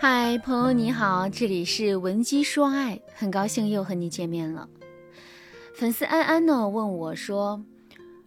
嗨，朋友你好，这里是文姬说爱，很高兴又和你见面了。粉丝安安呢问我说：“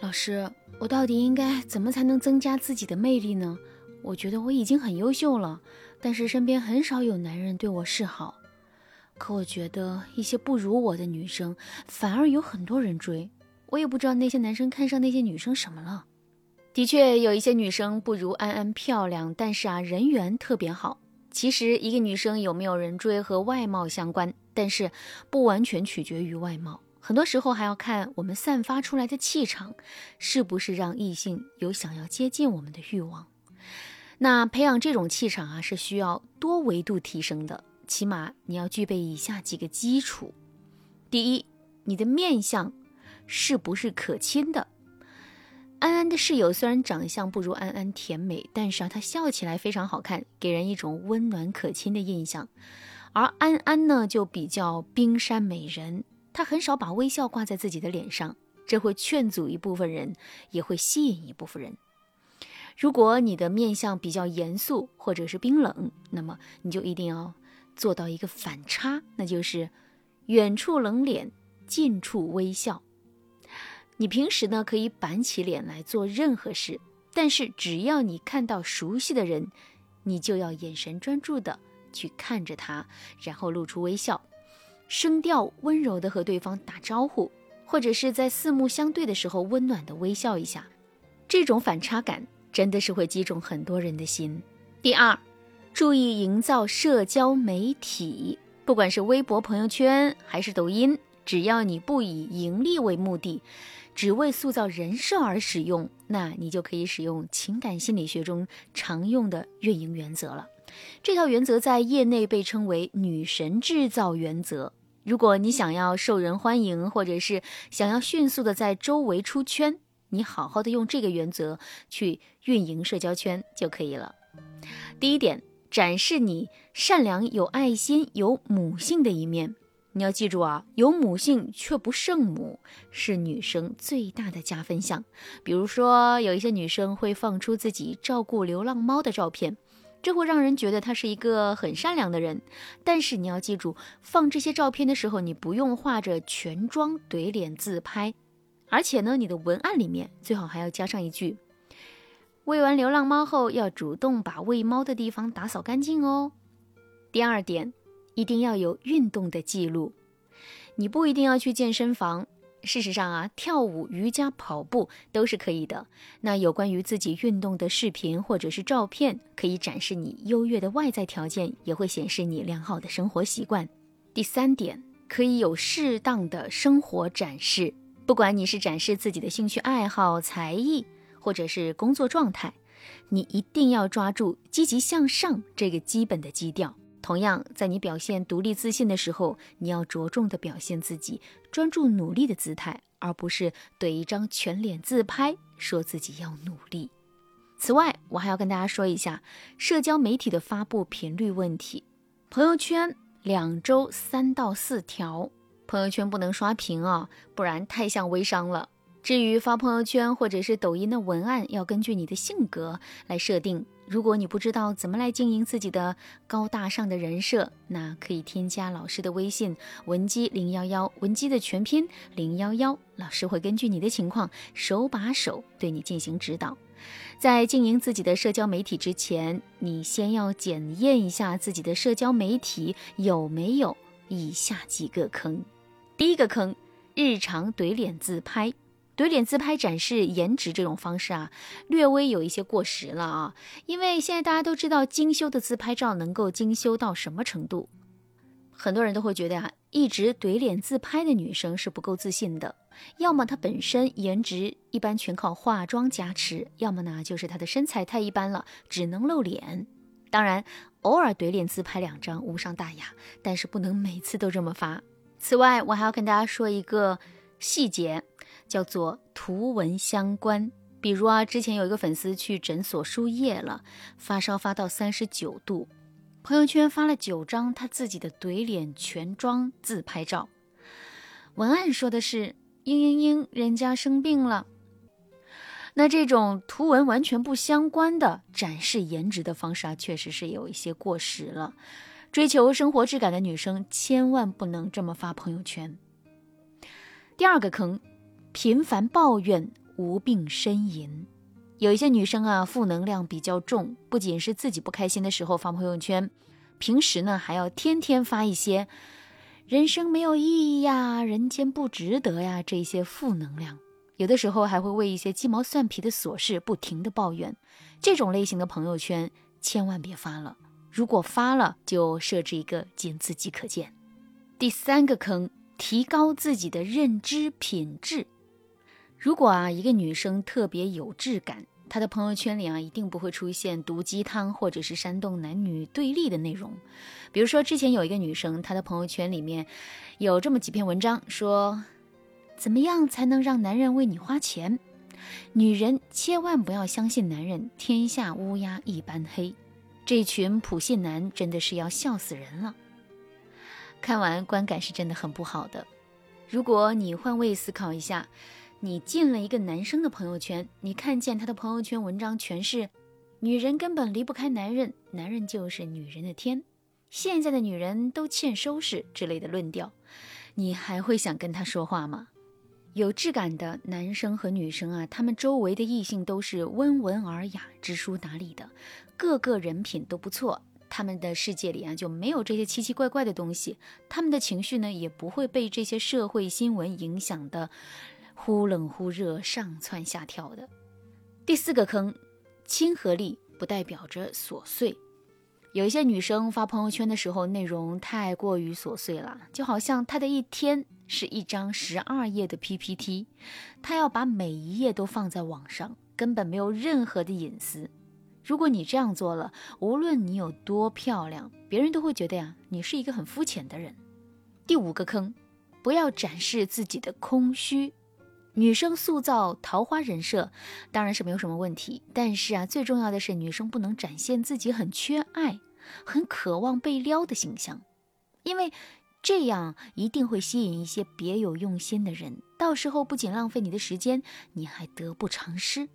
老师，我到底应该怎么才能增加自己的魅力呢？我觉得我已经很优秀了，但是身边很少有男人对我示好。可我觉得一些不如我的女生反而有很多人追，我也不知道那些男生看上那些女生什么了。的确有一些女生不如安安漂亮，但是啊人缘特别好。”其实，一个女生有没有人追和外貌相关，但是不完全取决于外貌，很多时候还要看我们散发出来的气场，是不是让异性有想要接近我们的欲望。那培养这种气场啊，是需要多维度提升的，起码你要具备以下几个基础：第一，你的面相是不是可亲的？安安的室友虽然长相不如安安甜美，但是啊，她笑起来非常好看，给人一种温暖可亲的印象。而安安呢，就比较冰山美人，她很少把微笑挂在自己的脸上，这会劝阻一部分人，也会吸引一部分人。如果你的面相比较严肃或者是冰冷，那么你就一定要做到一个反差，那就是远处冷脸，近处微笑。你平时呢可以板起脸来做任何事，但是只要你看到熟悉的人，你就要眼神专注的去看着他，然后露出微笑，声调温柔的和对方打招呼，或者是在四目相对的时候温暖的微笑一下。这种反差感真的是会击中很多人的心。第二，注意营造社交媒体，不管是微博、朋友圈还是抖音，只要你不以盈利为目的。只为塑造人设而使用，那你就可以使用情感心理学中常用的运营原则了。这套原则在业内被称为“女神制造原则”。如果你想要受人欢迎，或者是想要迅速的在周围出圈，你好好的用这个原则去运营社交圈就可以了。第一点，展示你善良、有爱心、有母性的一面。你要记住啊，有母性却不圣母是女生最大的加分项。比如说，有一些女生会放出自己照顾流浪猫的照片，这会让人觉得她是一个很善良的人。但是你要记住，放这些照片的时候，你不用化着全妆怼脸自拍，而且呢，你的文案里面最好还要加上一句：喂完流浪猫后，要主动把喂猫的地方打扫干净哦。第二点。一定要有运动的记录，你不一定要去健身房。事实上啊，跳舞、瑜伽、跑步都是可以的。那有关于自己运动的视频或者是照片，可以展示你优越的外在条件，也会显示你良好的生活习惯。第三点，可以有适当的生活展示，不管你是展示自己的兴趣爱好、才艺，或者是工作状态，你一定要抓住积极向上这个基本的基调。同样，在你表现独立自信的时候，你要着重的表现自己专注努力的姿态，而不是怼一张全脸自拍，说自己要努力。此外，我还要跟大家说一下社交媒体的发布频率问题。朋友圈两周三到四条，朋友圈不能刷屏啊，不然太像微商了。至于发朋友圈或者是抖音的文案，要根据你的性格来设定。如果你不知道怎么来经营自己的高大上的人设，那可以添加老师的微信文姬零幺幺，文姬的全拼零幺幺，老师会根据你的情况手把手对你进行指导。在经营自己的社交媒体之前，你先要检验一下自己的社交媒体有没有以下几个坑。第一个坑，日常怼脸自拍。怼脸自拍展示颜值这种方式啊，略微有一些过时了啊。因为现在大家都知道精修的自拍照能够精修到什么程度，很多人都会觉得啊，一直怼脸自拍的女生是不够自信的。要么她本身颜值一般，全靠化妆加持；要么呢，就是她的身材太一般了，只能露脸。当然，偶尔怼脸自拍两张无伤大雅，但是不能每次都这么发。此外，我还要跟大家说一个细节。叫做图文相关，比如啊，之前有一个粉丝去诊所输液了，发烧发到三十九度，朋友圈发了九张他自己的怼脸全妆自拍照，文案说的是嘤嘤嘤，人家生病了。那这种图文完全不相关的展示颜值的方式啊，确实是有一些过时了。追求生活质感的女生千万不能这么发朋友圈。第二个坑，频繁抱怨、无病呻吟。有一些女生啊，负能量比较重，不仅是自己不开心的时候发朋友圈，平时呢还要天天发一些“人生没有意义呀，人间不值得呀”这些负能量。有的时候还会为一些鸡毛蒜皮的琐事不停的抱怨。这种类型的朋友圈千万别发了。如果发了，就设置一个仅自己可见。第三个坑，提高自己的认知品质。如果啊，一个女生特别有质感，她的朋友圈里啊，一定不会出现毒鸡汤或者是煽动男女对立的内容。比如说，之前有一个女生，她的朋友圈里面有这么几篇文章，说怎么样才能让男人为你花钱？女人千万不要相信男人，天下乌鸦一般黑。这群普信男真的是要笑死人了。看完观感是真的很不好的。如果你换位思考一下，你进了一个男生的朋友圈，你看见他的朋友圈文章全是“女人根本离不开男人，男人就是女人的天”，现在的女人都欠收拾之类的论调，你还会想跟他说话吗？有质感的男生和女生啊，他们周围的异性都是温文尔雅、知书达理的，个个人品都不错。他们的世界里啊，就没有这些奇奇怪怪的东西。他们的情绪呢，也不会被这些社会新闻影响的忽冷忽热、上蹿下跳的。第四个坑，亲和力不代表着琐碎。有一些女生发朋友圈的时候，内容太过于琐碎了，就好像她的一天是一张十二页的 PPT，她要把每一页都放在网上，根本没有任何的隐私。如果你这样做了，无论你有多漂亮，别人都会觉得呀，你是一个很肤浅的人。第五个坑，不要展示自己的空虚。女生塑造桃花人设当然是没有什么问题，但是啊，最重要的是女生不能展现自己很缺爱、很渴望被撩的形象，因为这样一定会吸引一些别有用心的人，到时候不仅浪费你的时间，你还得不偿失。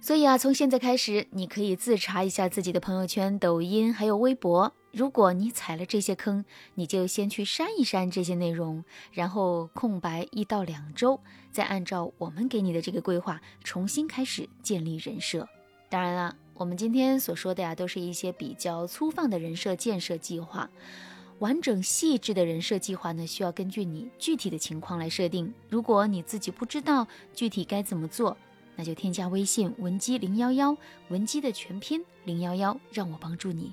所以啊，从现在开始，你可以自查一下自己的朋友圈、抖音还有微博。如果你踩了这些坑，你就先去删一删这些内容，然后空白一到两周，再按照我们给你的这个规划重新开始建立人设。当然了，我们今天所说的呀，都是一些比较粗放的人设建设计划。完整细致的人设计划呢，需要根据你具体的情况来设定。如果你自己不知道具体该怎么做，那就添加微信文姬零幺幺，文姬的全拼零幺幺，让我帮助你。